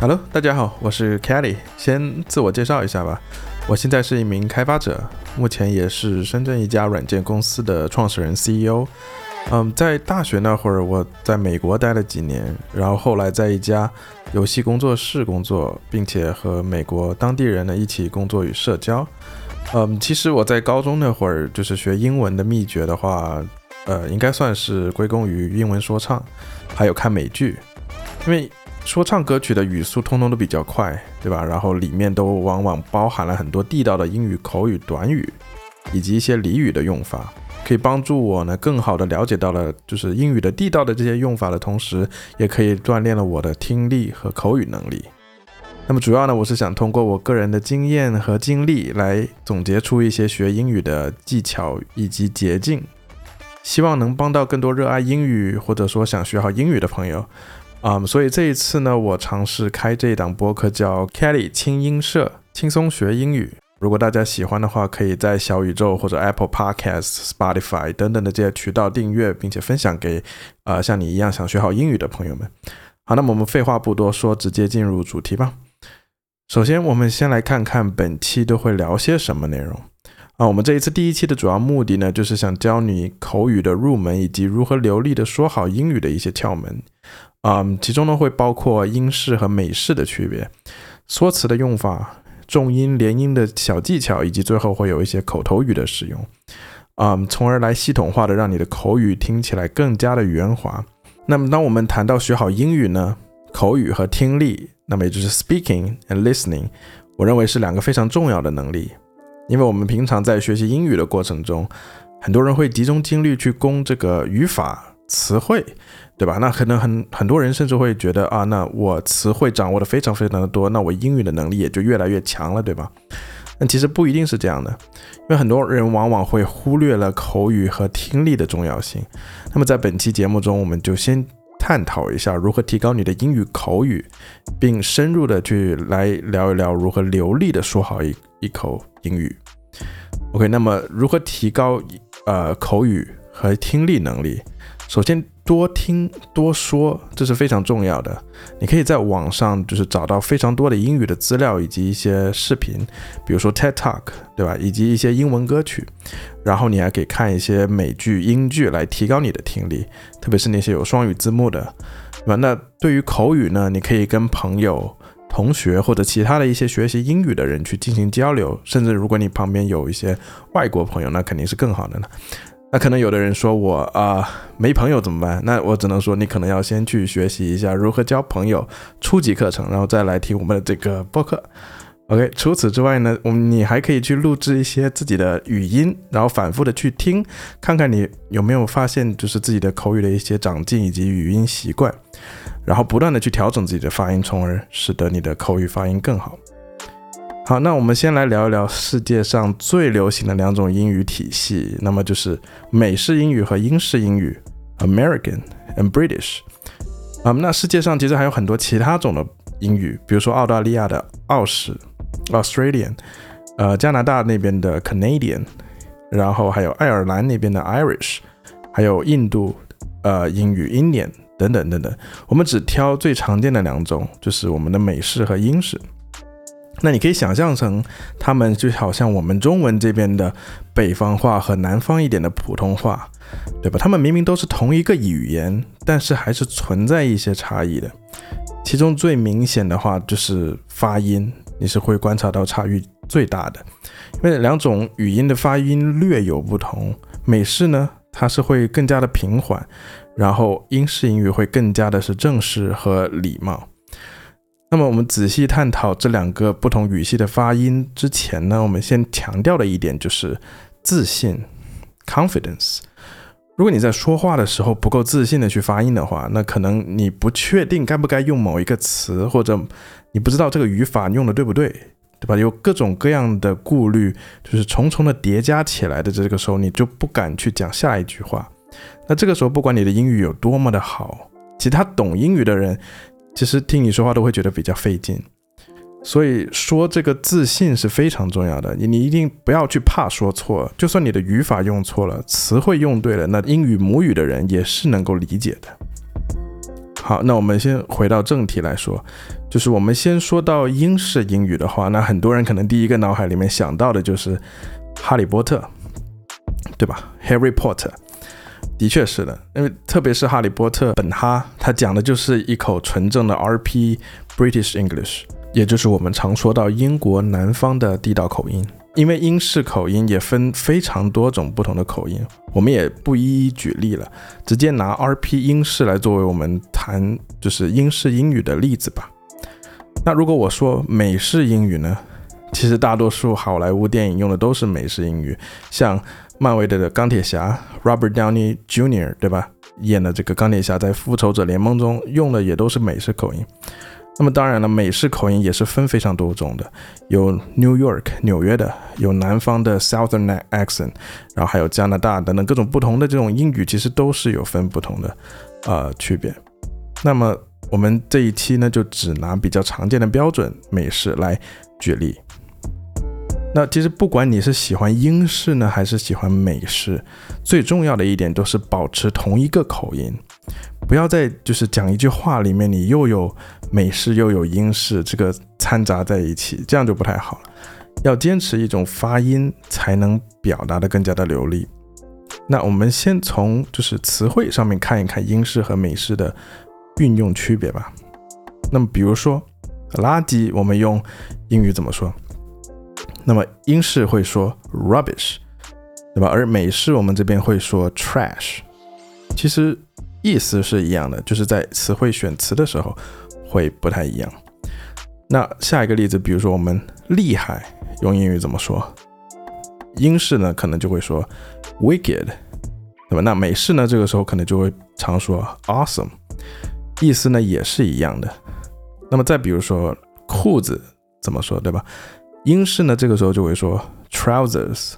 Hello，大家好，我是 Kelly。先自我介绍一下吧，我现在是一名开发者，目前也是深圳一家软件公司的创始人 CEO。嗯，在大学那会儿，我在美国待了几年，然后后来在一家游戏工作室工作，并且和美国当地人呢一起工作与社交。嗯，其实我在高中那会儿就是学英文的秘诀的话，呃，应该算是归功于英文说唱，还有看美剧，因为。说唱歌曲的语速通通都比较快，对吧？然后里面都往往包含了很多地道的英语口语短语，以及一些俚语的用法，可以帮助我呢更好的了解到了就是英语的地道的这些用法的同时，也可以锻炼了我的听力和口语能力。那么主要呢，我是想通过我个人的经验和经历来总结出一些学英语的技巧以及捷径，希望能帮到更多热爱英语或者说想学好英语的朋友。啊，所以这一次呢，我尝试开这一档播客，叫 Kelly 轻音社，轻松学英语。如果大家喜欢的话，可以在小宇宙或者 Apple Podcast、Spotify 等等的这些渠道订阅，并且分享给呃像你一样想学好英语的朋友们。好，那么我们废话不多说，直接进入主题吧。首先，我们先来看看本期都会聊些什么内容。啊，我们这一次第一期的主要目的呢，就是想教你口语的入门，以及如何流利的说好英语的一些窍门。嗯，其中呢会包括英式和美式的区别，说辞的用法，重音连音的小技巧，以及最后会有一些口头语的使用，嗯，从而来系统化的让你的口语听起来更加的圆滑。那么当我们谈到学好英语呢，口语和听力，那么也就是 speaking and listening，我认为是两个非常重要的能力，因为我们平常在学习英语的过程中，很多人会集中精力去攻这个语法词汇。对吧？那可能很很多人甚至会觉得啊，那我词汇掌握的非常非常的多，那我英语的能力也就越来越强了，对吧？但其实不一定是这样的，因为很多人往往会忽略了口语和听力的重要性。那么在本期节目中，我们就先探讨一下如何提高你的英语口语，并深入的去来聊一聊如何流利的说好一一口英语。OK，那么如何提高呃口语和听力能力？首先。多听多说，这是非常重要的。你可以在网上就是找到非常多的英语的资料以及一些视频，比如说 TED Talk，对吧？以及一些英文歌曲。然后你还可以看一些美剧、英剧来提高你的听力，特别是那些有双语字幕的，对吧？那对于口语呢，你可以跟朋友、同学或者其他的一些学习英语的人去进行交流，甚至如果你旁边有一些外国朋友，那肯定是更好的呢。那可能有的人说我啊没朋友怎么办？那我只能说你可能要先去学习一下如何交朋友初级课程，然后再来听我们的这个播客。OK，除此之外呢，我们你还可以去录制一些自己的语音，然后反复的去听，看看你有没有发现就是自己的口语的一些长进以及语音习惯，然后不断的去调整自己的发音，从而使得你的口语发音更好。好，那我们先来聊一聊世界上最流行的两种英语体系，那么就是美式英语和英式英语，American and British。啊，那世界上其实还有很多其他种的英语，比如说澳大利亚的澳式 （Australian），呃，加拿大那边的 Canadian，然后还有爱尔兰那边的 Irish，还有印度呃英语 Indian 等等等等。我们只挑最常见的两种，就是我们的美式和英式。那你可以想象成，他们就好像我们中文这边的北方话和南方一点的普通话，对吧？他们明明都是同一个语言，但是还是存在一些差异的。其中最明显的话就是发音，你是会观察到差异最大的，因为两种语音的发音略有不同。美式呢，它是会更加的平缓，然后英式英语会更加的是正式和礼貌。那么我们仔细探讨这两个不同语系的发音之前呢，我们先强调的一点就是自信 （confidence）。如果你在说话的时候不够自信的去发音的话，那可能你不确定该不该用某一个词，或者你不知道这个语法用的对不对，对吧？有各种各样的顾虑，就是重重的叠加起来的这个时候，你就不敢去讲下一句话。那这个时候，不管你的英语有多么的好，其他懂英语的人。其实听你说话都会觉得比较费劲。所以说这个自信是非常重要的。你你一定不要去怕说错，就算你的语法用错了，词汇用对了，那英语母语的人也是能够理解的。好，那我们先回到正题来说，就是我们先说到英式英语的话，那很多人可能第一个脑海里面想到的就是哈利波特，对吧？Harry Potter，的确是的，因为特别是哈利波特本哈，他讲的就是一口纯正的 RP British English，也就是我们常说到英国南方的地道口音。因为英式口音也分非常多种不同的口音，我们也不一一举例了，直接拿 RP 英式来作为我们谈就是英式英语的例子吧。那如果我说美式英语呢？其实大多数好莱坞电影用的都是美式英语，像漫威的钢铁侠 Robert Downey Jr. 对吧？演的这个钢铁侠在复仇者联盟中用的也都是美式口音。那么当然了，美式口音也是分非常多种的，有 New York 纽约的，有南方的 Southern accent，然后还有加拿大等等各种不同的这种英语，其实都是有分不同的呃区别。那么我们这一期呢，就只拿比较常见的标准美式来举例。那其实不管你是喜欢英式呢，还是喜欢美式，最重要的一点都是保持同一个口音。不要再就是讲一句话里面你又有美式又有英式这个掺杂在一起，这样就不太好了。要坚持一种发音才能表达的更加的流利。那我们先从就是词汇上面看一看英式和美式的运用区别吧。那么比如说垃圾，我们用英语怎么说？那么英式会说 rubbish，对吧？而美式我们这边会说 trash。其实。意思是一样的，就是在词汇选词的时候会不太一样。那下一个例子，比如说我们厉害用英语怎么说？英式呢可能就会说 wicked，对吧？那美式呢这个时候可能就会常说 awesome，意思呢也是一样的。那么再比如说裤子怎么说，对吧？英式呢这个时候就会说 trousers，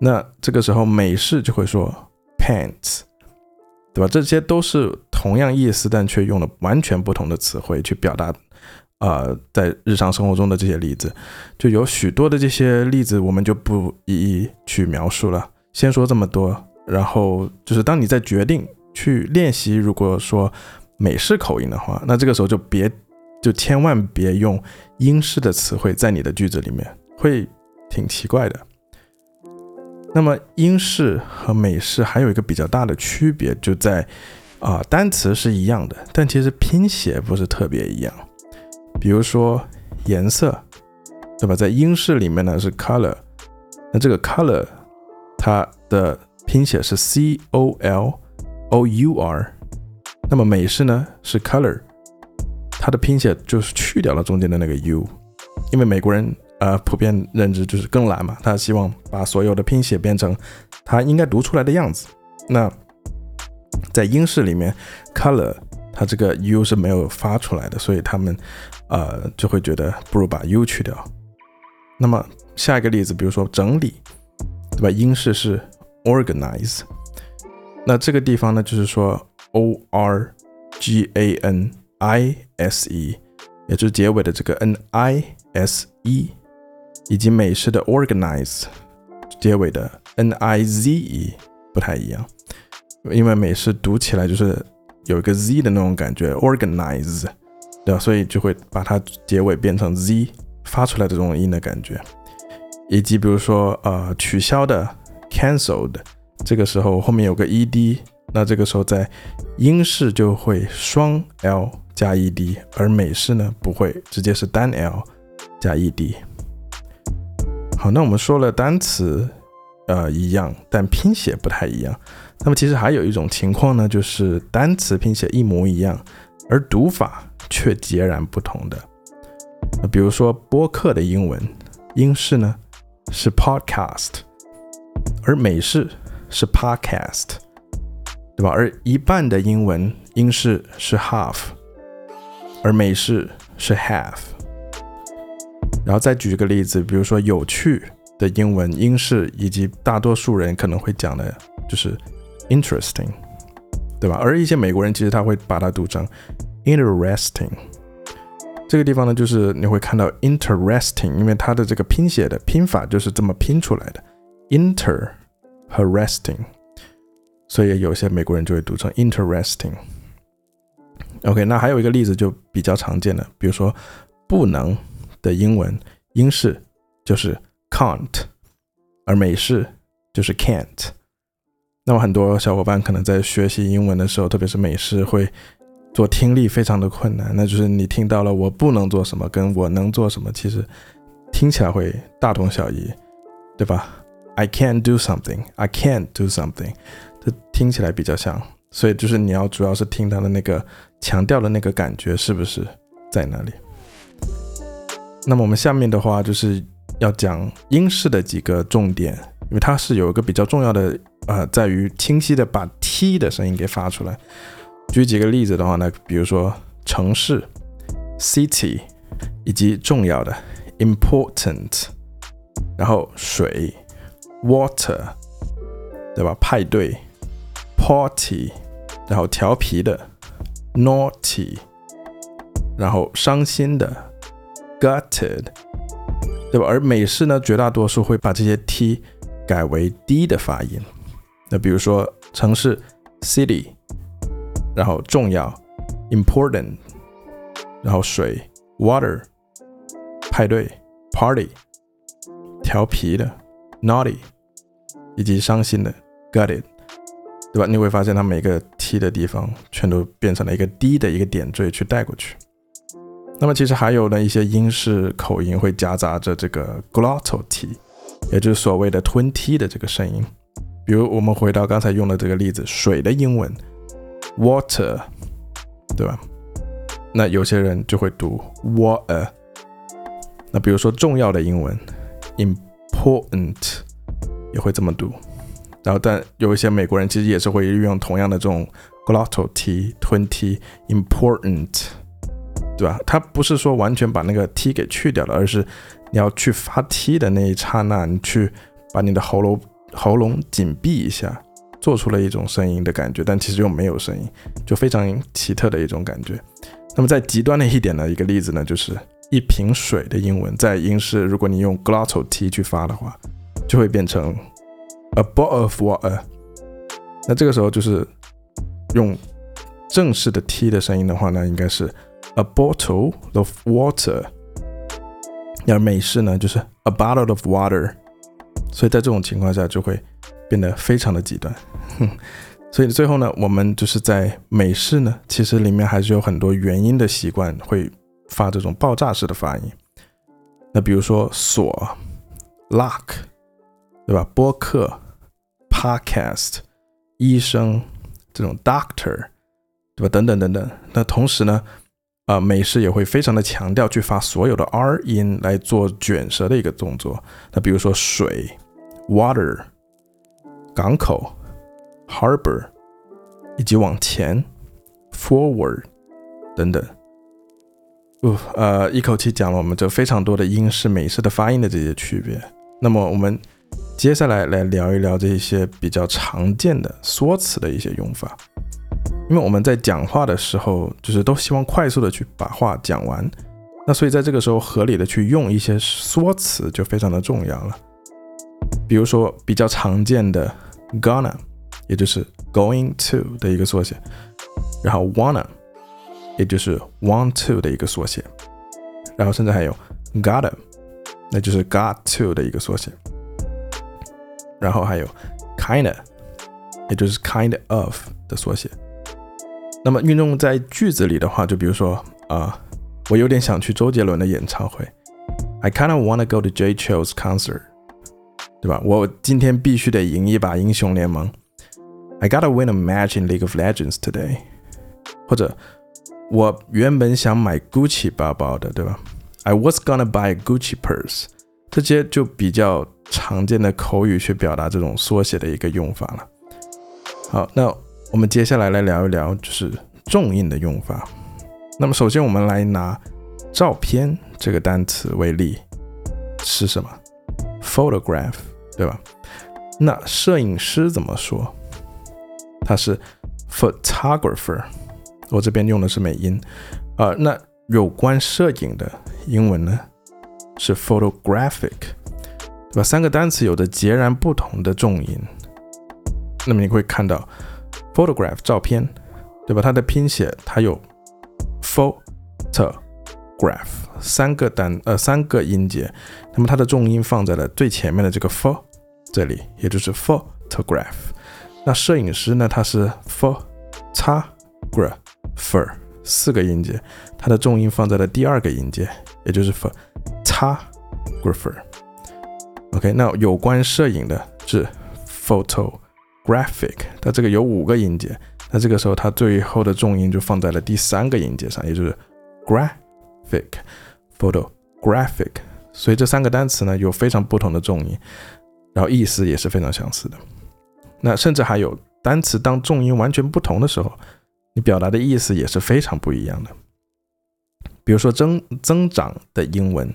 那这个时候美式就会说 pants。对吧？这些都是同样意思，但却用了完全不同的词汇去表达。呃，在日常生活中的这些例子，就有许多的这些例子，我们就不一一去描述了。先说这么多，然后就是当你在决定去练习，如果说美式口音的话，那这个时候就别，就千万别用英式的词汇在你的句子里面，会挺奇怪的。那么英式和美式还有一个比较大的区别，就在啊单词是一样的，但其实拼写不是特别一样。比如说颜色，对吧？在英式里面呢是 color，那这个 color 它的拼写是 c o l o u r，那么美式呢是 color，它的拼写就是去掉了中间的那个 u，因为美国人。呃，普遍认知就是更懒嘛，他希望把所有的拼写变成他应该读出来的样子。那在英式里面，color 它这个 u 是没有发出来的，所以他们呃就会觉得不如把 u 去掉。那么下一个例子，比如说整理，对吧？英式是 organize，那这个地方呢，就是说 o r g a n i s e，也就是结尾的这个 n i s e。以及美式的 organize 结尾的 n i z e 不太一样，因为美式读起来就是有一个 z 的那种感觉，organize，对吧？所以就会把它结尾变成 z 发出来的这种音的感觉。以及比如说呃取消的 cancelled，这个时候后面有个 e d，那这个时候在英式就会双 l 加 e d，而美式呢不会，直接是单 l 加 e d。好，那我们说了单词，呃，一样，但拼写不太一样。那么其实还有一种情况呢，就是单词拼写一模一样，而读法却截然不同的。比如说播客的英文，英式呢是 podcast，而美式是 podcast，对吧？而一半的英文，英式是 half，而美式是 half。然后再举一个例子，比如说有趣的英文，英式以及大多数人可能会讲的就是 interesting，对吧？而一些美国人其实他会把它读成 interesting。这个地方呢，就是你会看到 interesting，因为它的这个拼写的拼法就是这么拼出来的，inter 和 resting，所以有些美国人就会读成 interesting。OK，那还有一个例子就比较常见的，比如说不能的英文英式就是 can't，而美式就是 can't。那么很多小伙伴可能在学习英文的时候，特别是美式，会做听力非常的困难。那就是你听到了我不能做什么，跟我能做什么，其实听起来会大同小异，对吧？I can't do something, I can't do something，这听起来比较像。所以就是你要主要是听它的那个强调的那个感觉是不是在那里。那么我们下面的话就是要讲英式的几个重点，因为它是有一个比较重要的。呃，在于清晰的把 t 的声音给发出来。举几个例子的话呢，比如说城市 city，以及重要的 important，然后水 water，对吧？派对 party，然后调皮的 naughty，然后伤心的 gutted，对吧？而美式呢，绝大多数会把这些 t 改为 d 的发音。那比如说城市 city，然后重要 important，然后水 water，派对 party，调皮的 naughty，以及伤心的 gutted，对吧？你会发现它每个 t 的地方全都变成了一个 d 的一个点缀去带过去。那么其实还有呢一些英式口音会夹杂着这个 glottal t，也就是所谓的吞 t 的这个声音。比如我们回到刚才用的这个例子，水的英文 water，对吧？那有些人就会读 water。那比如说重要的英文 important 也会这么读。然后但有一些美国人其实也是会运用同样的这种 glottal t 吞 t important，对吧？它不是说完全把那个 t 给去掉了，而是你要去发 t 的那一刹那，你去把你的喉咙。喉咙紧闭一下，做出了一种声音的感觉，但其实又没有声音，就非常奇特的一种感觉。那么在极端的一点的一个例子呢，就是一瓶水的英文，在英式如果你用 glottal t 去发的话，就会变成 a bottle of water。那这个时候就是用正式的 t 的声音的话呢，应该是 a bottle of water。而美式呢，就是 a bottle of water。所以在这种情况下就会变得非常的极端，所以最后呢，我们就是在美式呢，其实里面还是有很多元音的习惯会发这种爆炸式的发音。那比如说锁，lock，对吧？播客，podcast，医生，这种 doctor，对吧？等等等等。那同时呢，啊，美式也会非常的强调去发所有的 r 音来做卷舌的一个动作。那比如说水。Water，港口，Harbor，以及往前，Forward，等等。不，呃，一口气讲了我们这非常多的英式、美式的发音的这些区别。那么我们接下来来聊一聊这些比较常见的缩词的一些用法。因为我们在讲话的时候，就是都希望快速的去把话讲完，那所以在这个时候合理的去用一些缩词就非常的重要了。比如说比较常见的 gonna，也就是 going to 的一个缩写，然后 wanna，也就是 want to 的一个缩写，然后甚至还有 gotta，那就是 got to 的一个缩写，然后还有 kinda，也就是 kind of 的缩写。那么运用在句子里的话，就比如说啊，我有点想去周杰伦的演唱会，I kinda wanna go to J Chill's concert。对吧？我今天必须得赢一把英雄联盟。I gotta win a match in League of Legends today。或者我原本想买 Gucci 包包的，对吧？I was gonna buy a Gucci purse。这些就比较 常见的口语去表达这种缩写的一个用法了。好，那我们接下来来聊一聊就是重音的用法。那么首先我们来拿照片这个单词为例，是什么？Photograph。对吧？那摄影师怎么说？他是 photographer，我这边用的是美音。呃，那有关摄影的英文呢是 photographic，对吧？三个单词有着截然不同的重音。那么你会看到 photograph 照片，对吧？它的拼写它有 photograph 三个单呃三个音节，那么它的重音放在了最前面的这个 pho 这里，也就是 photograph。那摄影师呢，他是 photographer 四个音节，它的重音放在了第二个音节，也就是 photographer。OK，那有关摄影的是 photo。graphic，它这个有五个音节，那这个时候它最后的重音就放在了第三个音节上，也就是 graphic，photographic。所以这三个单词呢有非常不同的重音，然后意思也是非常相似的。那甚至还有单词当重音完全不同的时候，你表达的意思也是非常不一样的。比如说增增长的英文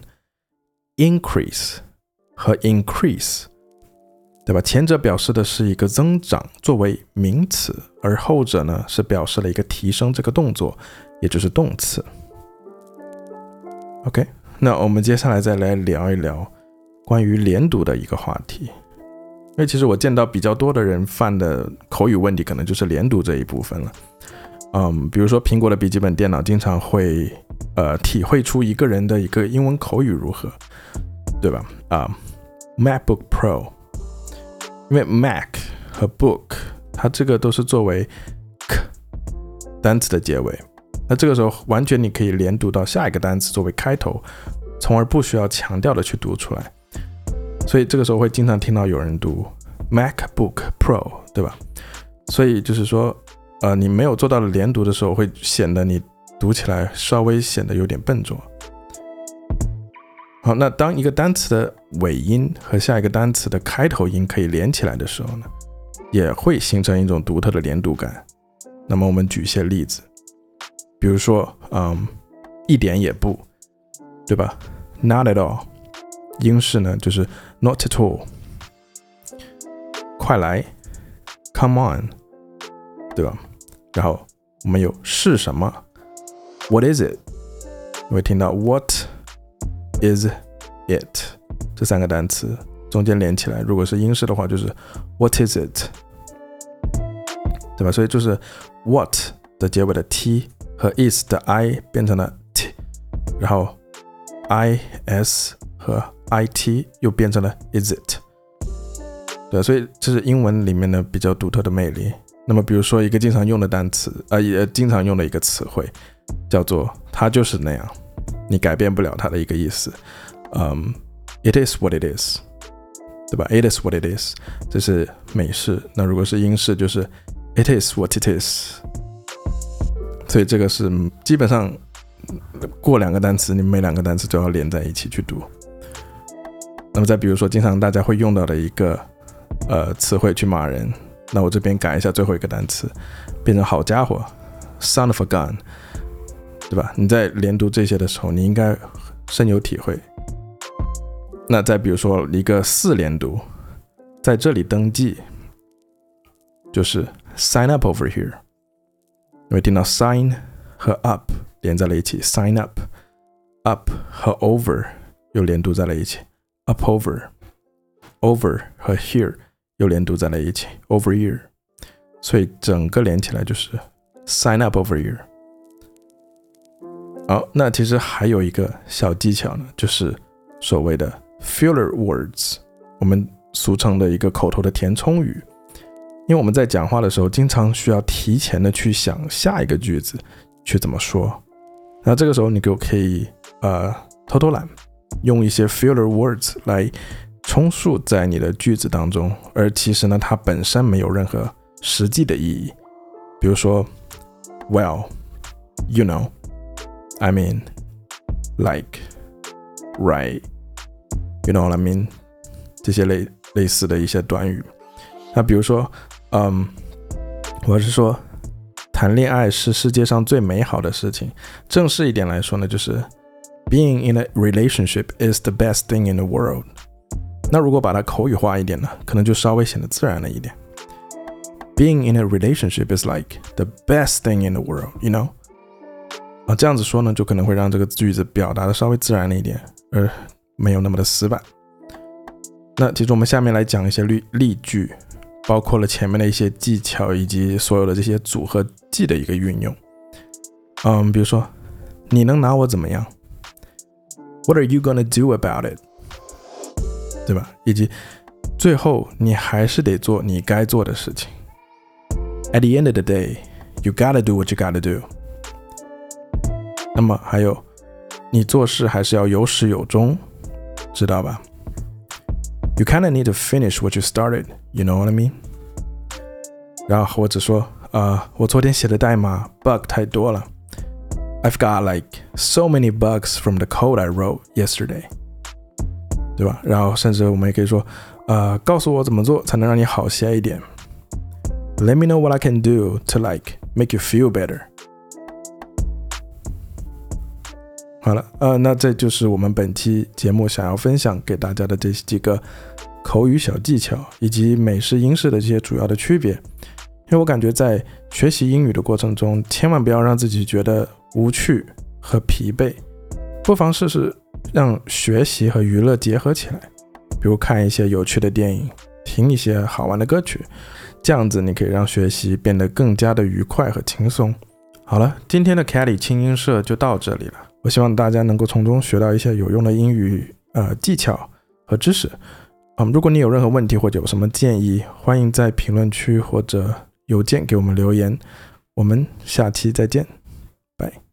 increase 和 increase。对吧？前者表示的是一个增长作为名词，而后者呢是表示了一个提升这个动作，也就是动词。OK，那我们接下来再来聊一聊关于连读的一个话题。因为其实我见到比较多的人犯的口语问题，可能就是连读这一部分了。嗯，比如说苹果的笔记本电脑经常会呃体会出一个人的一个英文口语如何，对吧？啊，MacBook Pro。因为 Mac 和 Book，它这个都是作为 k 单词的结尾，那这个时候完全你可以连读到下一个单词作为开头，从而不需要强调的去读出来。所以这个时候会经常听到有人读 MacBook Pro，对吧？所以就是说，呃，你没有做到连读的时候，会显得你读起来稍微显得有点笨拙。好，那当一个单词的尾音和下一个单词的开头音可以连起来的时候呢，也会形成一种独特的连读感。那么我们举一些例子，比如说，嗯，一点也不，对吧？Not at all，英式呢就是 Not at all。快来，Come on，对吧？然后我们有是什么？What is it？你会听到 What。Is it 这三个单词中间连起来，如果是英式的话，就是 What is it，对吧？所以就是 What 的结尾的 t 和 is 的 i 变成了 t，然后 i s 和 i t 又变成了 Is it，对，所以这是英文里面的比较独特的魅力。那么，比如说一个经常用的单词，呃，也经常用的一个词汇，叫做它就是那样。你改变不了它的一个意思，嗯，it is what it is，对吧？it is what it is，这是美式。那如果是英式，就是 it is what it is。所以这个是基本上过两个单词，你每两个单词都要连在一起去读。那么再比如说，经常大家会用到的一个呃词汇去骂人，那我这边改一下最后一个单词，变成好家伙，son of a gun。对吧？你在连读这些的时候，你应该深有体会。那再比如说一个四连读，在这里登记，就是 sign up over here。你会听到 sign 和 up 连在了一起，sign up，up 和 over 又连读在了一起，up over，over 和 here 又连读在了一起，over here。所以整个连起来就是 sign up over here。好，那其实还有一个小技巧呢，就是所谓的 filler words，我们俗称的一个口头的填充语。因为我们在讲话的时候，经常需要提前的去想下一个句子去怎么说。那这个时候，你就可以呃偷偷懒，用一些 filler words 来充数在你的句子当中，而其实呢，它本身没有任何实际的意义。比如说，Well，you know。I mean, like, right, you know what I mean？这些类类似的一些短语。那比如说，嗯，我是说，谈恋爱是世界上最美好的事情。正式一点来说呢，就是 being in a relationship is the best thing in the world。那如果把它口语化一点呢，可能就稍微显得自然了一点。Being in a relationship is like the best thing in the world, you know? 啊，这样子说呢，就可能会让这个句子表达的稍微自然了一点，而没有那么的死板。那其实我们下面来讲一些例例句，包括了前面的一些技巧以及所有的这些组合技的一个运用。嗯，比如说，你能拿我怎么样？What are you gonna do about it？对吧？以及最后你还是得做你该做的事情。At the end of the day, you gotta do what you gotta do。那么还有，你做事还是要有始有终，知道吧？You kind of need to finish what you started. You know what I mean? 然后或者说，呃，我昨天写的代码 bug 太多了。I've got like so many bugs from the code I wrote yesterday，对吧？然后甚至我们也可以说，呃，告诉我怎么做才能让你好些一点。Let me know what I can do to like make you feel better。 好了，呃，那这就是我们本期节目想要分享给大家的这几个口语小技巧，以及美式、英式的这些主要的区别。因为我感觉在学习英语的过程中，千万不要让自己觉得无趣和疲惫，不妨试试让学习和娱乐结合起来，比如看一些有趣的电影，听一些好玩的歌曲，这样子你可以让学习变得更加的愉快和轻松。好了，今天的 Kelly 轻音社就到这里了。我希望大家能够从中学到一些有用的英语呃技巧和知识。嗯，如果你有任何问题或者有什么建议，欢迎在评论区或者邮件给我们留言。我们下期再见，拜。